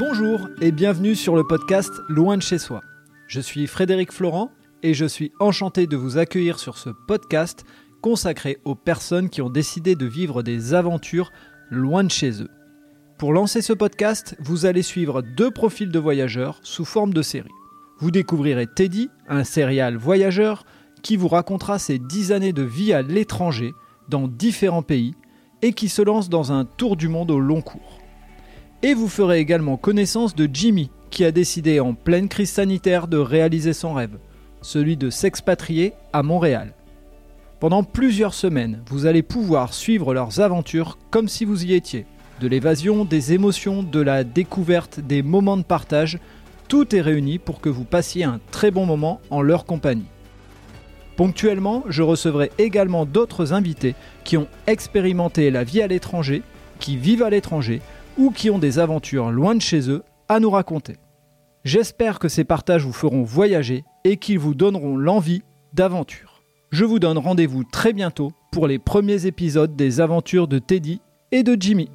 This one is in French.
Bonjour et bienvenue sur le podcast Loin de chez soi. Je suis Frédéric Florent et je suis enchanté de vous accueillir sur ce podcast consacré aux personnes qui ont décidé de vivre des aventures loin de chez eux. Pour lancer ce podcast, vous allez suivre deux profils de voyageurs sous forme de série. Vous découvrirez Teddy, un serial voyageur, qui vous racontera ses dix années de vie à l'étranger, dans différents pays, et qui se lance dans un tour du monde au long cours. Et vous ferez également connaissance de Jimmy, qui a décidé en pleine crise sanitaire de réaliser son rêve, celui de s'expatrier à Montréal. Pendant plusieurs semaines, vous allez pouvoir suivre leurs aventures comme si vous y étiez. De l'évasion, des émotions, de la découverte, des moments de partage, tout est réuni pour que vous passiez un très bon moment en leur compagnie. Ponctuellement, je recevrai également d'autres invités qui ont expérimenté la vie à l'étranger, qui vivent à l'étranger ou qui ont des aventures loin de chez eux à nous raconter. J'espère que ces partages vous feront voyager et qu'ils vous donneront l'envie d'aventure. Je vous donne rendez-vous très bientôt pour les premiers épisodes des aventures de Teddy et de Jimmy.